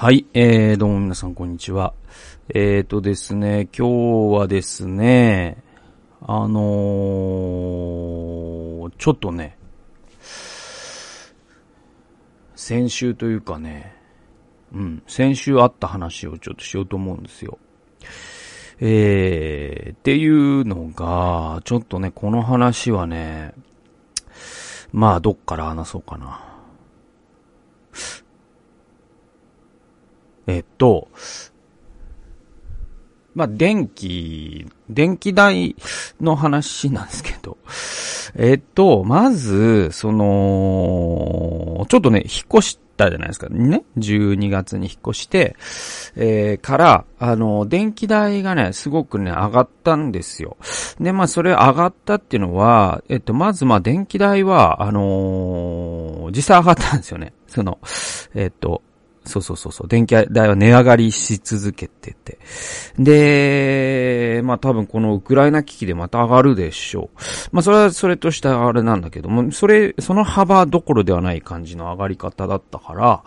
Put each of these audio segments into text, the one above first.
はい、えー、どうも皆さんこんにちは。えーとですね、今日はですね、あのー、ちょっとね、先週というかね、うん、先週あった話をちょっとしようと思うんですよ。えー、っていうのが、ちょっとね、この話はね、まあ、どっから話そうかな。えっと、まあ、電気、電気代の話なんですけど、えっと、まず、その、ちょっとね、引っ越したじゃないですか。ね？12月に引っ越して、えー、から、あの、電気代がね、すごくね、上がったんですよ。で、まあ、それ上がったっていうのは、えっと、まず、ま、電気代は、あのー、実際上がったんですよね。その、えっと、そうそうそうそう。電気代は値上がりし続けてて。で、まあ多分このウクライナ危機でまた上がるでしょう。まあそれはそれとしてあれなんだけども、それ、その幅どころではない感じの上がり方だったから、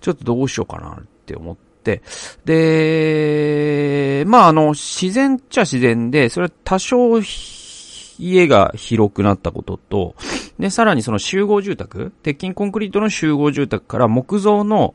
ちょっとどうしようかなって思って、で、まああの、自然っちゃ自然で、それは多少、家が広くなったことと、で、さらにその集合住宅、鉄筋コンクリートの集合住宅から木造の、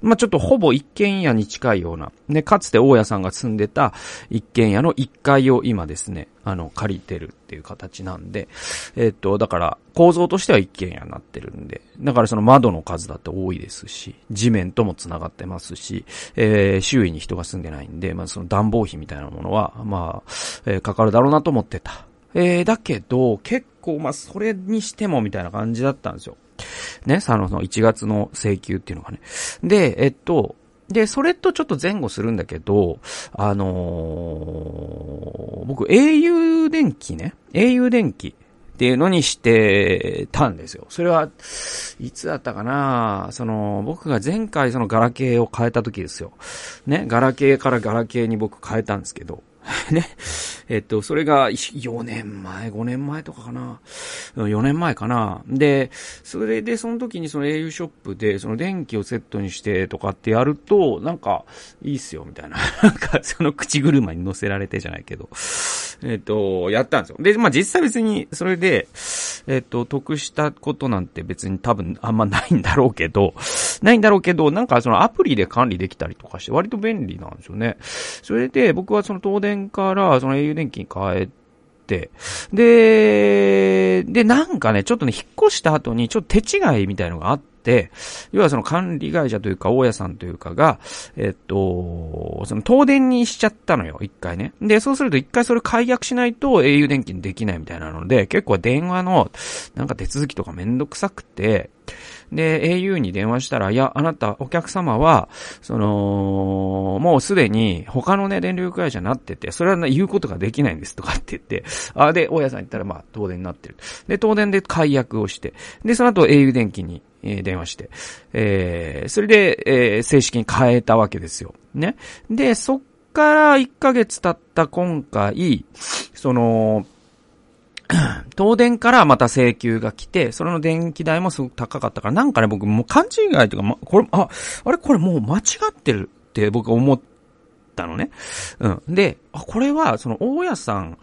まあ、ちょっとほぼ一軒家に近いような、ね、かつて大家さんが住んでた一軒家の一階を今ですね、あの、借りてるっていう形なんで、えっと、だから、構造としては一軒家になってるんで、だからその窓の数だって多いですし、地面とも繋がってますし、えー、周囲に人が住んでないんで、まあ、その暖房費みたいなものは、まあ、えー、かかるだろうなと思ってた。えー、だけど、結構、まあ、それにしてもみたいな感じだったんですよ。ね、その、1月の請求っていうのがね。で、えっと、で、それとちょっと前後するんだけど、あのー、僕、au 電気ね、au 電気っていうのにしてたんですよ。それは、いつだったかな？その、僕が前回そのガラケーを変えた時ですよ。ね、ガラケーからガラケーに僕変えたんですけど、ね。えっと、それが4年前、5年前とかかな。4年前かな。で、それでその時にその au ショップでその電気をセットにしてとかってやると、なんか、いいっすよ、みたいな。なんか、その口車に乗せられてじゃないけど。えっと、やったんですよ。で、まあ実際別に、それで、えっと、得したことなんて別に多分あんまないんだろうけど、ないんだろうけど、なんかそのアプリで管理できたりとかして割と便利なんですよね。それで僕はその東電からその au 電気に変えて、で、で、なんかね、ちょっとね、引っ越した後にちょっと手違いみたいのがあって、要はその管理会社というか、大家さんというかが、えっと、その東電にしちゃったのよ、一回ね。で、そうすると一回それ解約しないと au 電気にできないみたいなので、結構電話の、なんか手続きとかめんどくさくて、で、au に電話したら、いや、あなた、お客様は、その、もうすでに他のね、電力会社になってて、それは、言うことができないんですとかって言って、あ、で、大家さん言ったら、まあ、東電になってる。で、東電で解約をして、で、その後 au 電気に、え、電話して、えー、それで、えー、正式に変えたわけですよ。ね。で、そっから1ヶ月経った今回、その、東電からまた請求が来て、それの電気代もすごく高かったから、なんかね、僕もう勘違いというか、ま、これ、あ、あれこれもう間違ってるって僕思ったのね。うん。で、あ、これは、その、大家さん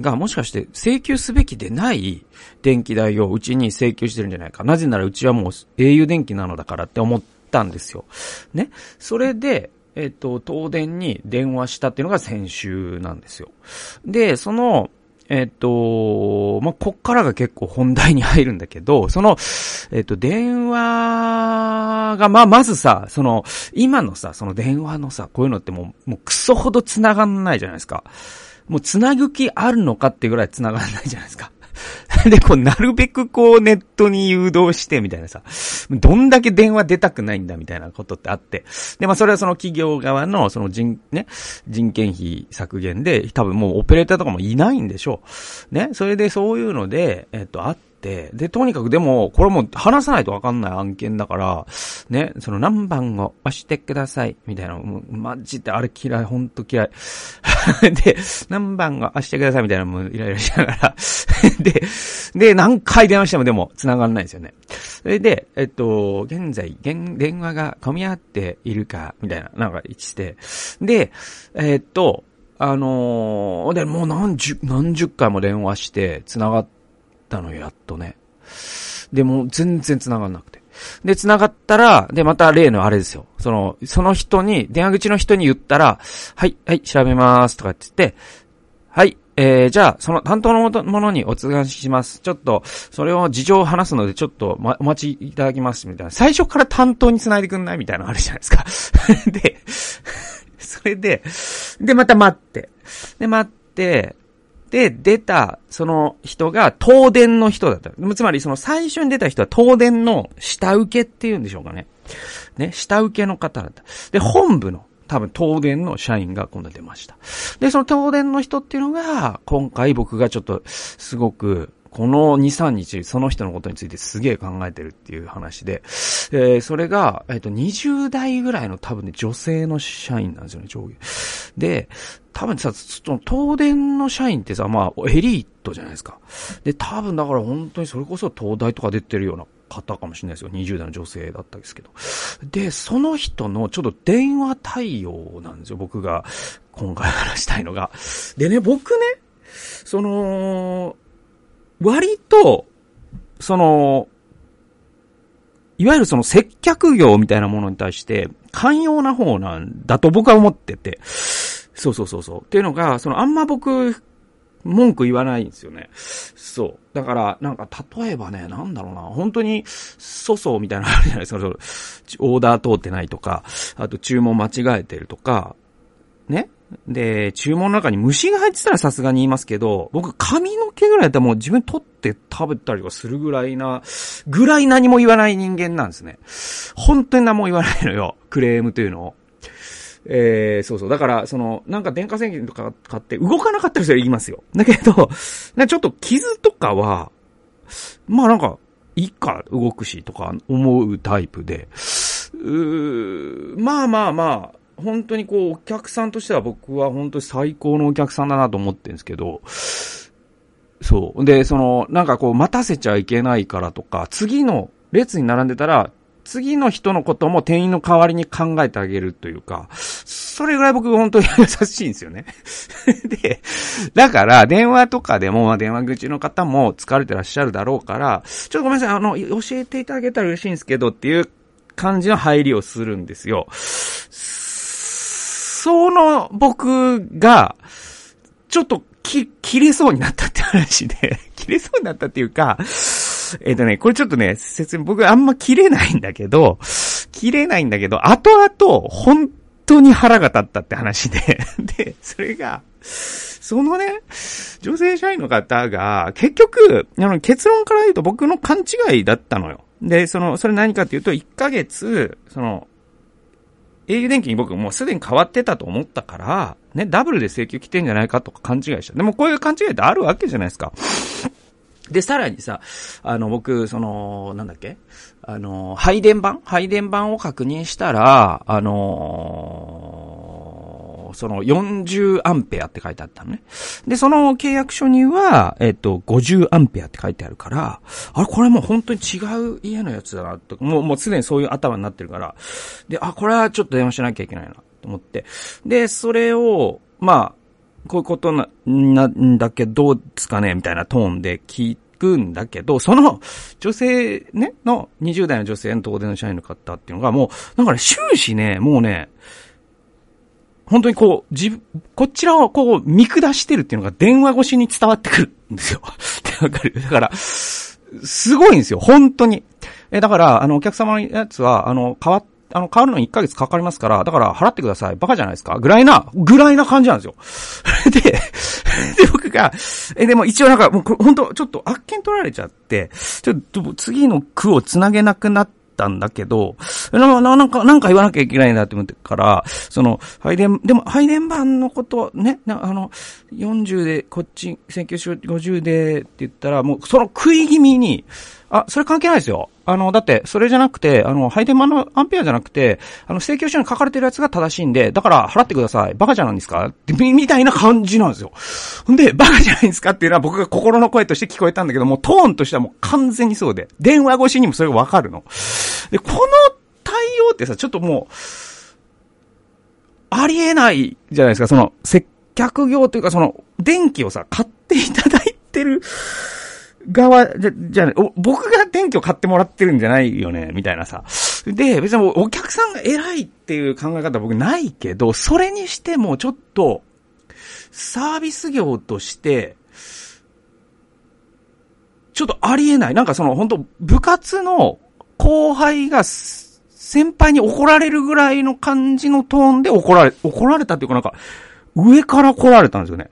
がもしかして請求すべきでない電気代をうちに請求してるんじゃないか。なぜならうちはもう au 電気なのだからって思ったんですよ。ね。それで、えっと、東電に電話したっていうのが先週なんですよ。で、その、えっと、まあ、こっからが結構本題に入るんだけど、その、えっと、電話が、まあ、まずさ、その、今のさ、その電話のさ、こういうのってもう、もうクソほど繋がんないじゃないですか。もう繋ぐ気あるのかってぐらい繋がんないじゃないですか。で、こう、なるべくこう、ネットに誘導して、みたいなさ、どんだけ電話出たくないんだ、みたいなことってあって。で、まあ、それはその企業側の、その人、ね、人件費削減で、多分もうオペレーターとかもいないんでしょう。ね、それでそういうので、えっと、あって、で、とにかくでも、これも話さないとわかんない案件だから、ね、その何番を押してください、みたいな、もう、マジであれ嫌い、ほんと嫌い。で、何番を押してください、みたいな、もうイライラしながら。で、で、何回電話してもでも繋がんないですよね。それで、えっと、現在、現電話が混み合っているか、みたいな、なんか言って、で、えっと、あのーで、もう何十、何十回も電話して、繋がってたのよ、やっとね。で、も全然繋がんなくて。で、繋がったら、で、また例のあれですよ。その、その人に、電話口の人に言ったら、はい、はい、調べます、とかって言って、はい、えー、じゃあ、その担当のものにお告げします。ちょっと、それを事情を話すので、ちょっと、ま、お待ちいただきます、みたいな。最初から担当に繋いでくんないみたいなのあるじゃないですか。で、それで、で、また待って。で、待って、で、出た、その人が東電の人だった。つまり、その最初に出た人は東電の下請けっていうんでしょうかね。ね、下請けの方だった。で、本部の、多分東電の社員が今度出ました。で、その東電の人っていうのが、今回僕がちょっと、すごく、この2、3日、その人のことについてすげえ考えてるっていう話で、えーそれが、えっ、と、20代ぐらいの多分ね、女性の社員なんですよね、上下。で、多分さ、その東電の社員ってさ、まあ、エリートじゃないですか。で、多分だから本当にそれこそ東大とか出てるような方かもしれないですよ。20代の女性だったんですけど。で、その人のちょっと電話対応なんですよ。僕が今回話したいのが。でね、僕ね、その、割と、その、いわゆるその接客業みたいなものに対して寛容な方なんだと僕は思ってて。そうそうそうそう。っていうのが、そのあんま僕、文句言わないんですよね。そう。だから、なんか、例えばね、なんだろうな、本当に、粗相みたいなのあるじゃないですか。そのオーダー通ってないとか、あと注文間違えてるとか、ね。で、注文の中に虫が入ってたらさすがに言いますけど、僕髪の毛ぐらいだったらもう自分取って食べたりとかするぐらいな、ぐらい何も言わない人間なんですね。本当に何も言わないのよ。クレームというのを。えー、そうそう。だから、その、なんか電化製品とか買って動かなかったらそれ言いますよ。だけど、なちょっと傷とかは、まあなんか、いいか、動くしとか思うタイプで、うーまあまあまあ、本当にこう、お客さんとしては僕は本当に最高のお客さんだなと思ってるんですけど、そう。で、その、なんかこう、待たせちゃいけないからとか、次の列に並んでたら、次の人のことも店員の代わりに考えてあげるというか、それぐらい僕本当に優しいんですよね。で、だから電話とかでも、ま、電話口の方も疲れてらっしゃるだろうから、ちょっとごめんなさい、あの、教えていただけたら嬉しいんですけどっていう感じの入りをするんですよ。その僕が、ちょっと、切れそうになったって話で、切れそうになったっていうか、えっ、とね、これちょっとね、説明、僕あんま切れないんだけど、切れないんだけど、後々、本当に腹が立ったって話で、で、それが、そのね、女性社員の方が、結局、あの、結論から言うと僕の勘違いだったのよ。で、その、それ何かっていうと、1ヶ月、その、au 電気に僕もうすでに変わってたと思ったから、ね、ダブルで請求来てんじゃないかとか勘違いした。でもこういう勘違いってあるわけじゃないですか。で、さらにさ、あの、僕、その、なんだっけ？あの、配電盤？配電盤を確認したら、あのその40アンペアって書いてあったのね。で、その契約書には、えっと、50アンペアって書いてあるから、あれ、これもう本当に違う家のやつだなって、もう、もうすでにそういう頭になってるから、で、あ、これはちょっと電話しなきゃいけないな、と思って。で、それを、まあ、こういうことな、なんだけど、どうですかね？みたいなトーンで聞いくんだけど、その女性ね、の20代の女性の東電の社員の方っていうのがもう、なんかね、終始ね、もうね、本当にこう、自分、こちらをこう見下してるっていうのが電話越しに伝わってくるんですよ。ってわかる？だから、すごいんですよ、本当に。え、だから、あの、お客様のやつは、あの、変わっあの、変わるのに1ヶ月かかりますから、だから払ってください。バカじゃないですかぐらいな、ぐらいな感じなんですよ。で、で、僕が、え、でも一応なんか、もう本当ちょっとあっけん取られちゃって、ちょっと次の句を繋げなくなったんだけど、ななんか、なんか言わなきゃいけないなって思ってから、その、配電、でも配電盤のことね、あの、40で、こっち、1950でって言ったら、もう、その食い気味に、あ、それ関係ないですよ。あの、だって、それじゃなくて、あの、配電盤のアンペアじゃなくて、あの、請求書に書かれてるやつが正しいんで、だから払ってください。バカじゃないんですかみ、みたいな感じなんですよ。んで、バカじゃないんですかっていうのは僕が心の声として聞こえたんだけども、トーンとしてはもう完全にそうで、電話越しにもそれがわかるの。で、この対応ってさ、ちょっともう、ありえないじゃないですか、その、接客業というか、その、電気をさ、買っていただいてる、側、じゃ、じゃ、僕が電気を買ってもらってるんじゃないよね、みたいなさ。で、別にお客さんが偉いっていう考え方僕ないけど、それにしてもちょっと、サービス業として、ちょっとありえない。なんかその、本当部活の後輩が、先輩に怒られるぐらいの感じのトーンで怒られ、怒られたっていうかなんか、上から来られたんですよね。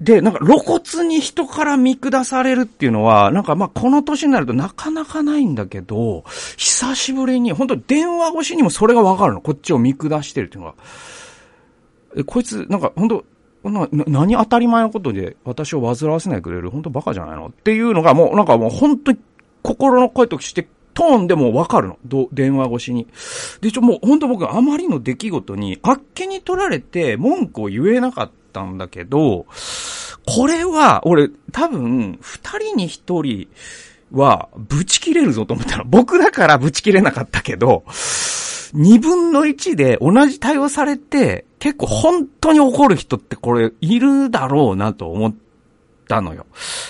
で、なんか露骨に人から見下されるっていうのは、なんかまあこの年になるとなかなかないんだけど、久しぶりに、本当電話越しにもそれがわかるの。こっちを見下してるっていうのが。こいつ、なんか本当な、何当たり前のことで私を煩わせないくれる本当バカじゃないの？っていうのがもうなんかもう本当に心の声としてトーンでもわかるの。ど電話越しに。で、ちょ、もう本当僕あまりの出来事にあっけに取られて文句を言えなかったんだけど、これは、俺、多分、二人に一人は、ぶち切れるぞと思ったの。僕だからぶち切れなかったけど、二分の一で同じ対応されて、結構本当に怒る人ってこれ、いるだろうなと思ったのよ。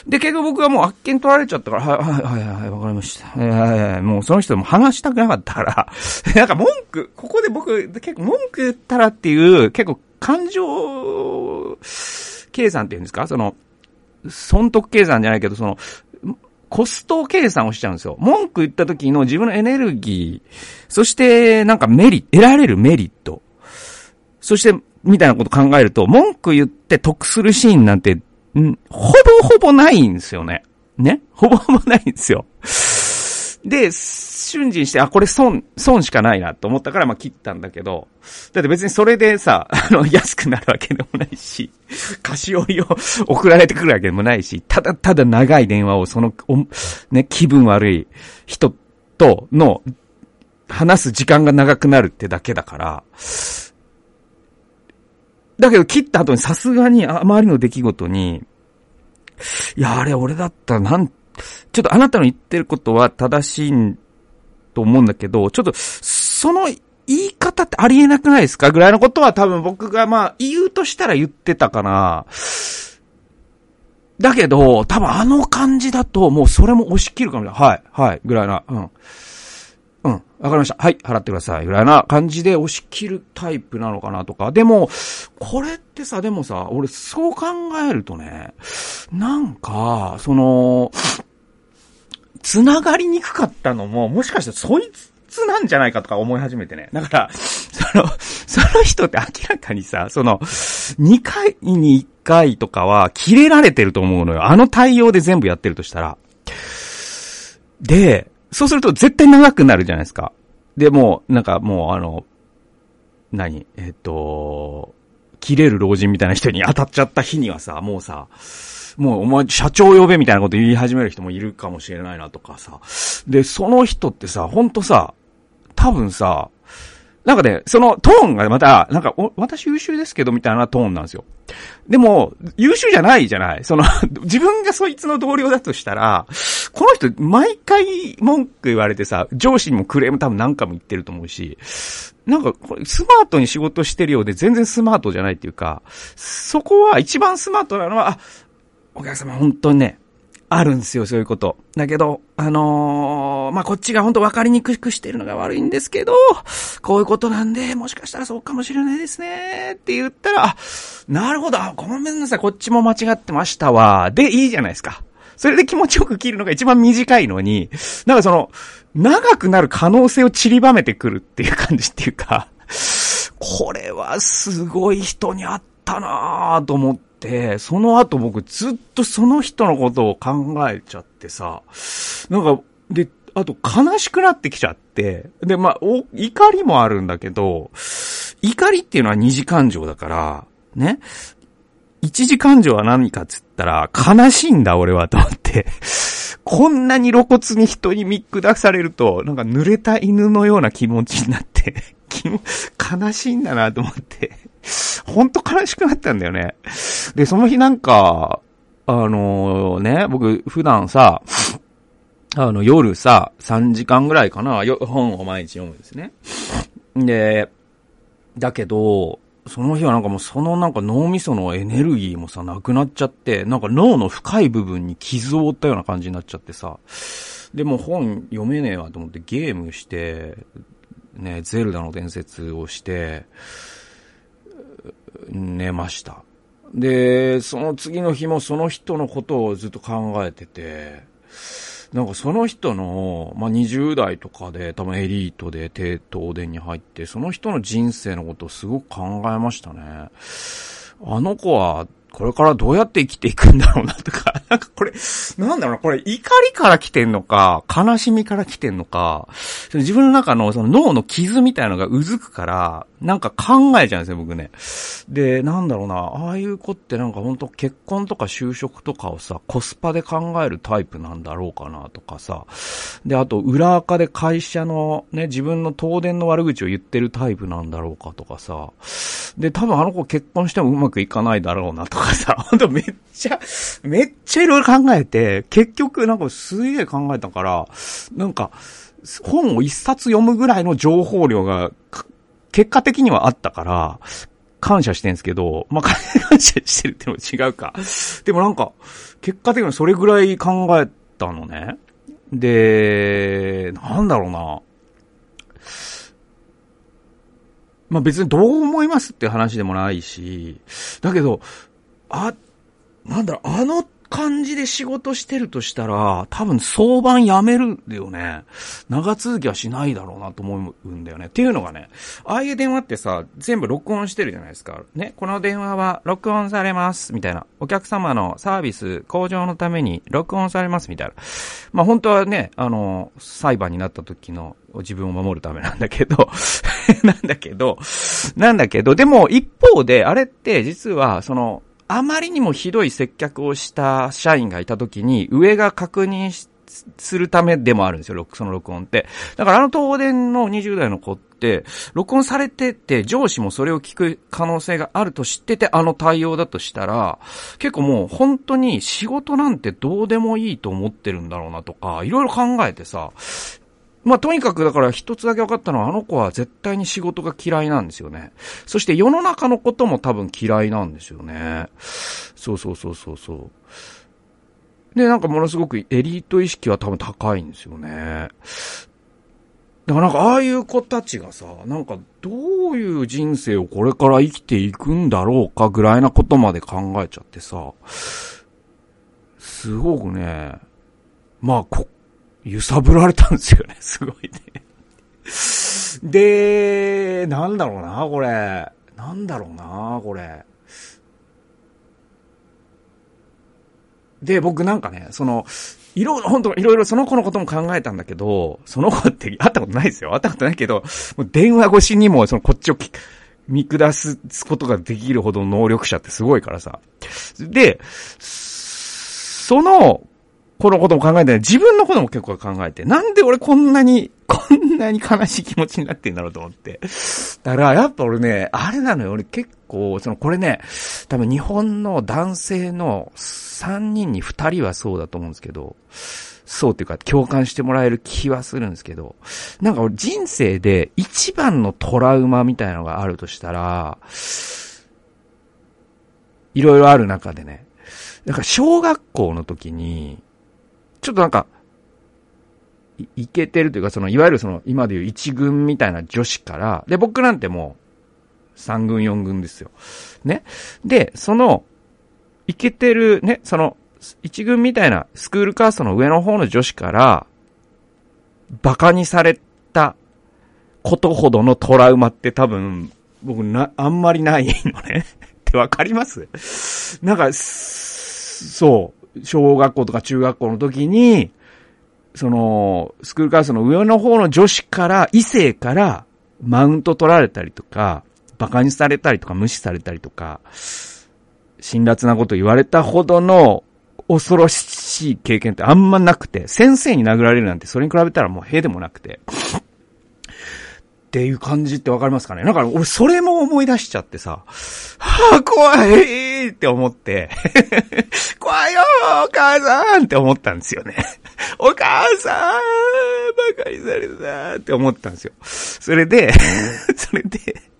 で、結局僕はもうあっけに取られちゃったから、はい、はい、はい、はい、わかりました。い、はい、もうその人も話したくなかったから、なんか文句、ここで僕、結構文句言ったらっていう、結構感情、計算っていうんですか？その、損得計算じゃないけど、その、コスト計算をしちゃうんですよ。文句言った時の自分のエネルギー、そしてなんかメリット、得られるメリット、そして、みたいなこと考えると、文句言って得するシーンなんて、んほぼほぼないんですよね。ね？ほぼほぼないんですよ。で、瞬時にして、あ、これ損、損しかないなと思ったから、まあ、切ったんだけど、だって別にそれでさ、あの、安くなるわけでもないし、菓子折りを送られてくるわけでもないし、ただただ長い電話をその、ね、気分悪い人との、話す時間が長くなるってだけだから、だけど切った後にさすがにあまりの出来事に、いや、あれ俺だったらなん、ちょっとあなたの言ってることは正しいんと思うんだけど、ちょっと、その言い方ってありえなくないですかぐらいのことは多分僕がまあ言うとしたら言ってたかな。だけど、多分あの感じだともうそれも押し切るかもしれない。はい、はい、ぐらいな。うん。うん。わかりました。はい、払ってください。ぐらいな感じで押し切るタイプなのかなとか。でも、これってさ、でもさ、俺そう考えるとね、なんか、その、繋がりにくかったのも、もしかしたらそいつなんじゃないかとか思い始めてね。だから、その、その人って明らかにさ、その、2回に1回とかは切れられてると思うのよ。あの対応で全部やってるとしたら。で、そうすると絶対長くなるじゃないですか。で、もう、なんかもうあの、何？えっ、と、切れる老人みたいな人に当たっちゃった日にはさ、もうさ、もうお前社長呼べみたいなこと言い始める人もいるかもしれないなとかさ。で、その人ってさ、ほんとさ、多分さ、なんかね、そのトーンがまた、なんか、私優秀ですけどみたいなトーンなんですよ。でも、優秀じゃないじゃないその 自分がそいつの同僚だとしたら、この人、毎回文句言われてさ、上司にもクレーム多分何回も言ってると思うし、なんか、これ、スマートに仕事してるようで全然スマートじゃないっていうか、そこは一番スマートなのは、あ、お客様本当にね、あるんですよ、そういうこと。だけど、あのー、まあ、こっちが本当分かりにくくしてるのが悪いんですけど、こういうことなんで、もしかしたらそうかもしれないですね、って言ったら、あ、なるほど、ごめんなさい、こっちも間違ってましたわ、でいいじゃないですか。それで気持ちよく切るのが一番短いのに、なんかその、長くなる可能性を散りばめてくるっていう感じっていうか、これはすごい人にあったなぁと思って、、その後僕ずっとその人のことを考えちゃってさ、なんか、で、あと悲しくなってきちゃって、で、まあ、お、怒りもあるんだけど、怒りっていうのは二次感情だから、ね。一次感情は何かっつったら、悲しいんだ俺はと思って。こんなに露骨に人に見下されると、なんか濡れた犬のような気持ちになって、悲しいんだなと思って。ほんと悲しくなったんだよね。で、その日なんか、あのね、僕普段さ、あの夜さ、3時間ぐらいかな、本を毎日読むんですね。で、だけど、その日はなんかもうそのなんか脳みそのエネルギーもさ、なくなっちゃって、なんか脳の深い部分に傷を負ったような感じになっちゃってさ、でも本読めねえわと思ってゲームして、ね、ゼルダの伝説をして、寝ました。で、その次の日もその人のことをずっと考えてて、なんかその人の、まあ、20代とかで多分エリートで低東電に入って、その人の人生のことをすごく考えましたね。あの子は、これからどうやって生きていくんだろうなとか、なんかこれ、なんだろうな、これ怒りから来てんのか、悲しみから来てんのか、自分の中のその脳の傷みたいなのがうずくから、なんか考えちゃうんですよ、僕ね。で、なんだろうな、ああいう子ってなんか本当結婚とか就職とかをさ、コスパで考えるタイプなんだろうかなとかさ。で、あと、裏垢で会社のね、自分の東電の悪口を言ってるタイプなんだろうかとかさ。で、多分あの子結婚してもうまくいかないだろうなとかかさ、ほんとめっちゃ、めっちゃいろいろ考えて、結局なんかすげえ考えたから、なんか、本を一冊読むぐらいの情報量が、結果的にはあったから、感謝してんすけど、まあ、感謝してるってのも違うか。でもなんか、結果的にはそれぐらい考えたのね。で、なんだろうな。まあ、別にどう思いますって話でもないし、だけど、あ、なんだろう、あの感じで仕事してるとしたら、多分相場やめるよね。長続きはしないだろうなと思うんだよね。っていうのがね、ああいう電話ってさ、全部録音してるじゃないですか。ね、この電話は録音されます、みたいな。お客様のサービス向上のために録音されます、みたいな。まあ本当はね、あの、裁判になった時の自分を守るためなんだけど、なんだけど、なんだけど、でも一方で、あれって実は、その、あまりにもひどい接客をした社員がいたときに、上が確認するためでもあるんですよ、その録音って。だからあの東電の20代の子って、録音されてて、上司もそれを聞く可能性があると知ってて、あの対応だとしたら、結構もう本当に仕事なんてどうでもいいと思ってるんだろうなとか、いろいろ考えてさ、まあ、とにかくだから一つだけ分かったのは、あの子は絶対に仕事が嫌いなんですよね。そして世の中のことも多分嫌いなんですよね。そうそうそうそうそう。で、なんかものすごくエリート意識は多分高いんですよね。だからなんかああいう子たちがさ、なんかどういう人生をこれから生きていくんだろうかぐらいなことまで考えちゃってさ、すごくね、まあ、揺さぶられたんですよね、すごいね。で、なんだろうな、これ。なんだろうな、これ。で、僕なんかね、その、いろいろ、本当いろいろその子のことも考えたんだけど、その子って会ったことないですよ。会ったことないけど、もう電話越しにも、そのこっちを見下すことができるほど能力者ってすごいからさ。で、その、このことも考えてない、自分のことも結構考えて、なんで俺こんなに、こんなに悲しい気持ちになってんだろうと思って。だから、やっぱ俺ね、あれなのよ、俺結構、その、これね、多分日本の男性の3人に2人はそうだと思うんですけど、そうっていうか、共感してもらえる気はするんですけど、なんか俺人生で一番のトラウマみたいなのがあるとしたら、いろいろある中でね、なんか小学校の時に、ちょっとなんか、い、いけてるというか、その、いわゆるその、今でいう一軍みたいな女子から、で、僕なんてもう、三軍四軍ですよ。ね。で、その、いけてる、ね、その、一軍みたいなスクールカーストの上の方の女子から、馬鹿にされたことほどのトラウマって多分、僕な、あんまりないのね。ってわかります？なんか、そう。小学校とか中学校の時に、その、スクールカーストの上の方の女子から、異性からマウント取られたりとか、馬鹿にされたりとか無視されたりとか、辛辣なこと言われたほどの恐ろしい経験ってあんまなくて、先生に殴られるなんてそれに比べたらもうへでもなくて。っていう感じってわかりますかね？なんか俺それも思い出しちゃってさ、はあ、怖い。って思って 怖いよお母さんって思ったんですよね お母さん馬鹿にされたって思ったんですよ。それで それで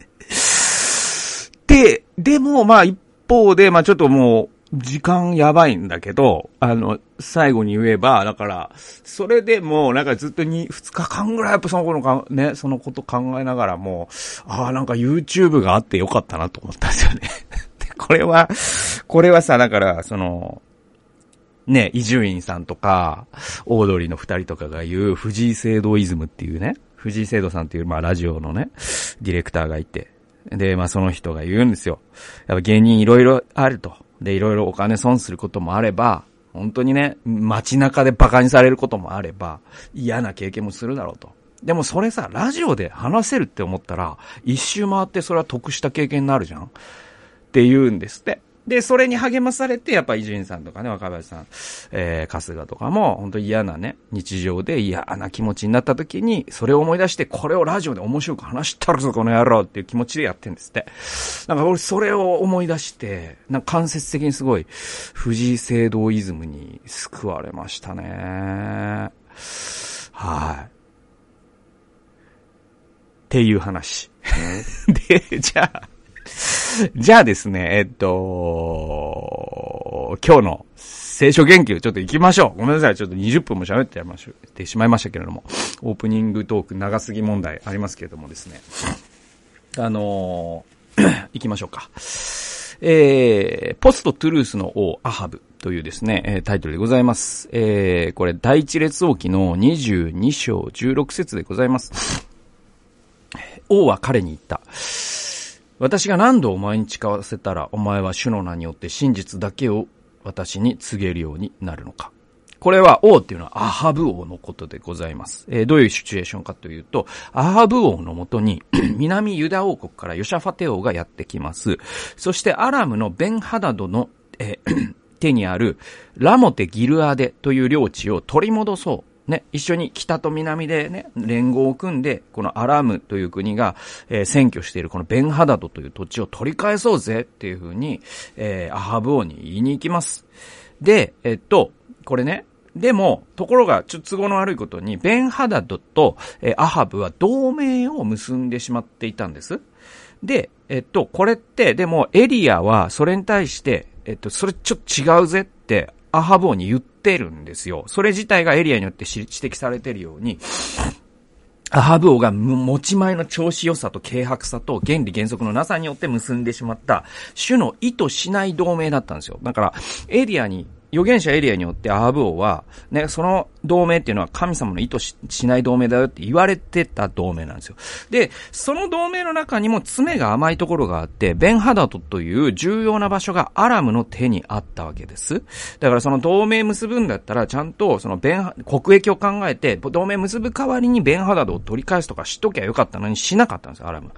で、でもまあ一方で、まあちょっともう、時間やばいんだけど、あの、最後に言えば、だから、それでも、なんかずっとに、二日間ぐらいやっぱその頃か、ね、そのこと考えながらも、ああ、なんか YouTube があってよかったなと思ったんですよね。これは、これはさ、だから、その、ね、伊集院さんとか、オードリーの二人とかが言う、藤井聖堂イズムっていうね、藤井聖堂さんっていう、まあラジオのね、ディレクターがいて、で、まあその人が言うんですよ。やっぱ芸人いろいろあると。で、いろいろお金損することもあれば、本当にね、街中で馬鹿にされることもあれば、嫌な経験もするだろうと。でもそれさ、ラジオで話せるって思ったら、一周回ってそれは得した経験になるじゃんって言うんですって。で、それに励まされて、やっぱ伊集院さんとかね、若林さん、えー、春日とかも、本当嫌なね、日常で嫌な気持ちになった時に、それを思い出して、これをラジオで面白く話したるぞ、この野郎っていう気持ちでやってんですって。なんか俺、それを思い出して、なんか間接的にすごい、藤井聖堂イズムに救われましたね。はい。っていう話。で、じゃあ、じゃあですね、えっと、今日の聖書研究ちょっと行きましょう。ごめんなさい。ちょっと20分も喋ってましってしまいましたけれども、オープニングトーク長すぎ問題ありますけれどもですね。あの、行きましょうか。えー、ポストトゥルースの王アハブというですね、えタイトルでございます。えー、これ第一列王記の22章16節でございます。王は彼に言った。私が何度お前に誓わせたら、お前は主の名によって真実だけを私に告げるようになるのか。これは王っていうのはアハブ王のことでございます。えー、どういうシチュエーションかというと、アハブ王のもとに 南ユダ王国からヨシャファテ王がやってきます。そしてアラムのベンハダドの、えー、手にあるラモテ・ギルアデという領地を取り戻そうね、一緒に北と南でね、連合を組んで、このアラムという国が、えー、占拠しているこのベンハダドという土地を取り返そうぜっていうふうに、えー、アハブ王に言いに行きます。で、えっと、これね、でも、ところが、ちょっと都合の悪いことに、ベンハダドと、えー、アハブは同盟を結んでしまっていたんです。で、えっと、これって、でも、エリアは、それに対して、えっと、それちょっと違うぜって、アハブ王に言ってるんですよ。それ自体がエリアによって指摘されてるように、アハブ王が持ち前の調子良さと軽薄さと原理原則のなさによって結んでしまった種の意図しない同盟だったんですよ。だから、エリアに預言者エリアによってアハブ王は、ね、その同盟っていうのは神様の意図しない同盟だよって言われてた同盟なんですよ。で、その同盟の中にも爪が甘いところがあって、ベンハダトという重要な場所がアラムの手にあったわけです。だからその同盟結ぶんだったら、ちゃんとそのベン、国益を考えて、同盟結ぶ代わりにベンハダドを取り返すとかしときゃよかったのにしなかったんですよ、アラム。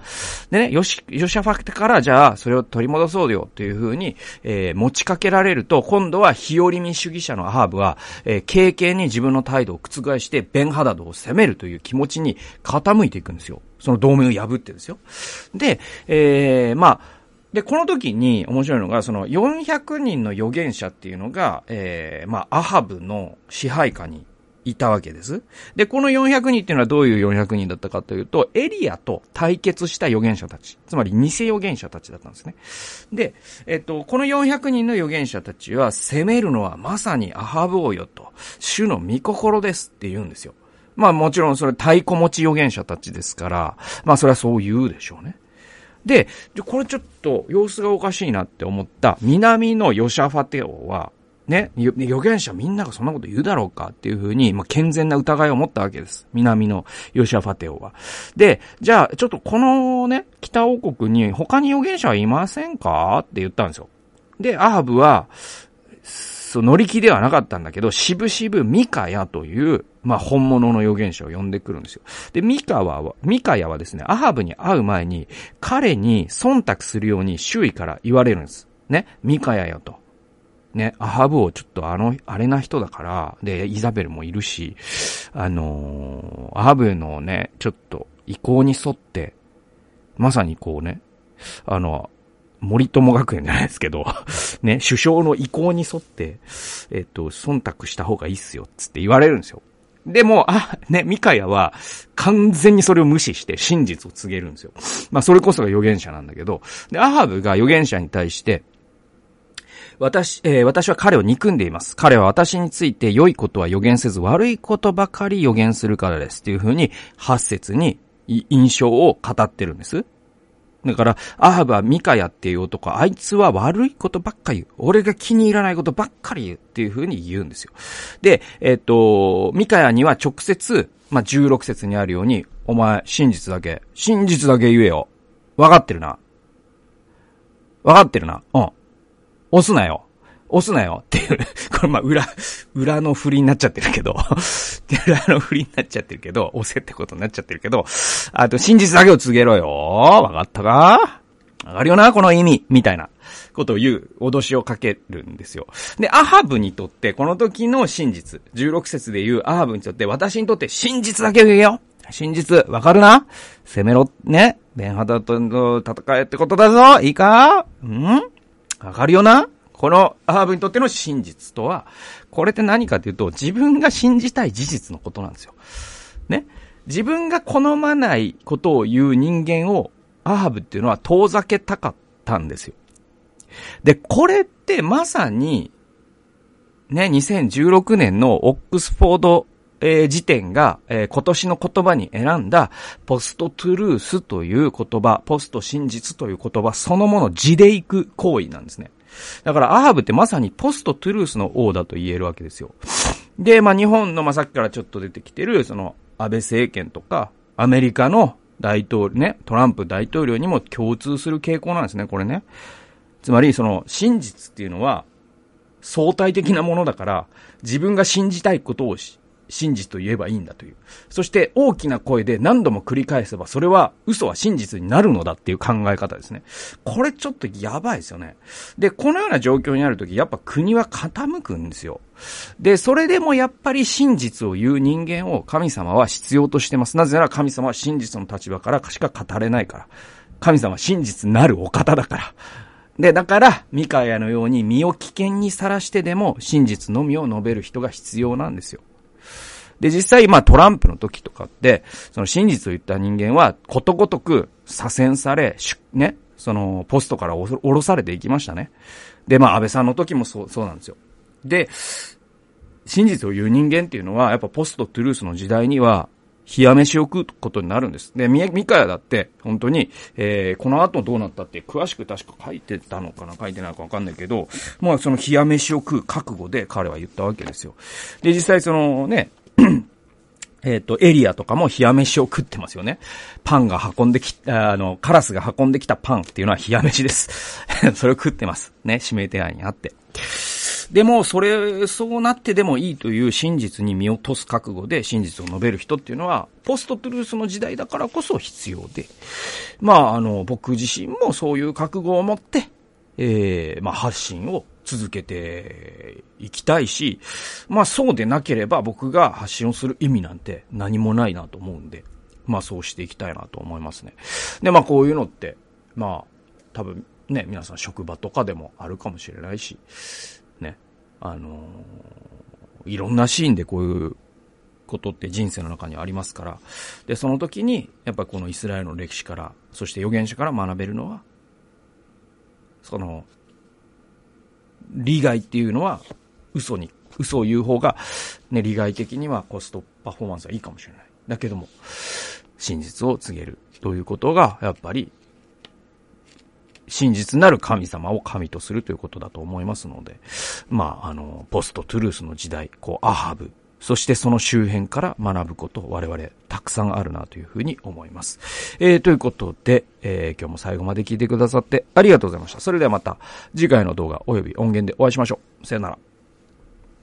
でね、ヨシ、ヨシャファクテからじゃあ、それを取り戻そうよっていう風に、えー、持ちかけられると、今度は日和見主義者のアハーブは、えー、経験に自分の態度を覆して、ベンハダドを攻めるという気持ちに傾いていくんですよ。その同盟を破ってですよ。で、えー、まあ、で、この時に面白いのが、その400人の預言者っていうのが、えー、まあ、アハブの支配下にいたわけです。で、この400人っていうのはどういう400人だったかというと、エリアと対決した預言者たち。つまり偽預言者たちだったんですね。で、えっと、この400人の預言者たちは、攻めるのはまさにアハブ王よと、主の御心ですって言うんですよ。まあもちろんそれ太鼓持ち預言者たちですから、まあそれはそう言うでしょうね。で、これちょっと様子がおかしいなって思った南のヨシャファテ王は、ね、預言者みんながそんなこと言うだろうかっていうふうに、まあ、健全な疑いを持ったわけです。南のヨシアファテオは。で、じゃあ、ちょっとこのね、北王国に他に預言者はいませんかって言ったんですよ。で、アハブは、そう、乗り気ではなかったんだけど、しぶしぶミカヤという、まあ、本物の預言者を呼んでくるんですよ。で、ミカは、ミカヤはですね、アハブに会う前に、彼に忖度するように周囲から言われるんです。ね、ミカヤよと。ね、アハブをちょっとあの、あれな人だから、で、イザベルもいるし、あのー、アハブのね、ちょっと意向に沿って、まさにこうね、あの、森友学園じゃないですけど、ね、首相の意向に沿って、えっと、忖度した方がいいっすよ、つって言われるんですよ。でも、あ、ね、ミカヤは完全にそれを無視して真実を告げるんですよ。まあ、それこそが預言者なんだけど、で、アハブが預言者に対して、私、えー、私は彼を憎んでいます。彼は私について良いことは予言せず悪いことばかり予言するからです。っていうふうに、八節に印象を語ってるんです。だから、アハブはミカヤっていう男、あいつは悪いことばっかり言う。俺が気に入らないことばっかり言うっていう風に言うんですよ。で、えっ、ー、と、ミカヤには直接、まあ、16節にあるように、お前、真実だけ、真実だけ言えよ。わかってるな。わかってるな。うん。押すなよ。押すなよっていう、これまあ裏、裏の振りになっちゃってるけど、裏の振りになっちゃってるけど、押せってことになっちゃってるけど、あと真実だけを告げろよ。わかったか？わかるよな、この意味。みたいなことを言う、脅しをかけるんですよ。で、アハブにとって、この時の真実、16節で言うアハブにとって、私にとって真実だけを言えよ。真実、わかるな？攻めろ、ね？ベンハダとの戦えってことだぞ。いいか？ん？わかるよな？このアハブにとっての真実とは、これって何かというと、自分が信じたい事実のことなんですよ。ね？自分が好まないことを言う人間を、アハブっていうのは遠ざけたかったんですよ。で、これってまさに、ね、2016年のオックスフォード、えー、時点が、えー、今年の言葉に選んだ、ポストトゥルースという言葉、ポスト真実という言葉そのもの字でいく行為なんですね。だからアハブってまさにポストトゥルースの王だと言えるわけですよ。で、まあ日本の、まあさっきからちょっと出てきてる、その安倍政権とか、アメリカの大統領ね、トランプ大統領にも共通する傾向なんですね、これね。つまり、その、真実っていうのは、相対的なものだから、自分が信じたいことをし真実と言えばいいんだという。そして大きな声で何度も繰り返せばそれは嘘は真実になるのだっていう考え方ですね。これちょっとやばいですよね。で、このような状況にあるとき、やっぱ国は傾くんですよ。で、それでもやっぱり真実を言う人間を神様は必要としてます。なぜなら神様は真実の立場からしか語れないから。神様は真実なるお方だから。で、だから、ミカヤのように身を危険にさらしてでも真実のみを述べる人が必要なんですよ。で、実際、まあトランプの時とかって、その真実を言った人間は、ことごとく左遷され、ね、その、ポストから降ろされていきましたね。で、まあ安倍さんの時もそう、そうなんですよ。で、真実を言う人間っていうのは、やっぱポストトゥルースの時代には、冷や飯を食うことになるんです。で、ミカヤだって、本当に、えー、この後どうなったって、詳しく確か書いてたのかな書いてないかわかんないけど、まあその冷や飯を食う覚悟で彼は言ったわけですよ。で、実際そのね、えっ、と、エリアとかも冷や飯を食ってますよね。パンが運んでき、あの、カラスが運んできたパンっていうのは 冷や飯です。それを食ってます。ね、指名手配にあって。でも、それ、そうなってでもいいという真実に見落とす覚悟で真実を述べる人っていうのは、ポストトゥルースの時代だからこそ必要で、まあ、あの、僕自身もそういう覚悟を持って、ええー、まあ、発信を続けていきたいし、まあそうでなければ僕が発信をする意味なんて何もないなと思うんで、まあそうしていきたいなと思いますね。で、まあこういうのって、まあ多分ね、皆さん職場とかでもあるかもしれないし、ね、あのー、いろんなシーンでこういうことって人生の中にありますから、で、その時に、やっぱこのイスラエルの歴史から、そして預言者から学べるのは、その、利害っていうのは嘘に、嘘を言う方が、ね、利害的にはコストパフォーマンスはいいかもしれない。だけども、真実を告げるということが、やっぱり、真実なる神様を神とするということだと思いますので、まあ、あの、ポストトゥルースの時代、こう、アハブ、そしてその周辺から学ぶこと我々たくさんあるなというふうに思います。えー、ということで、えー、今日も最後まで聞いてくださってありがとうございました。それではまた次回の動画及び音源でお会いしましょう。さよなら。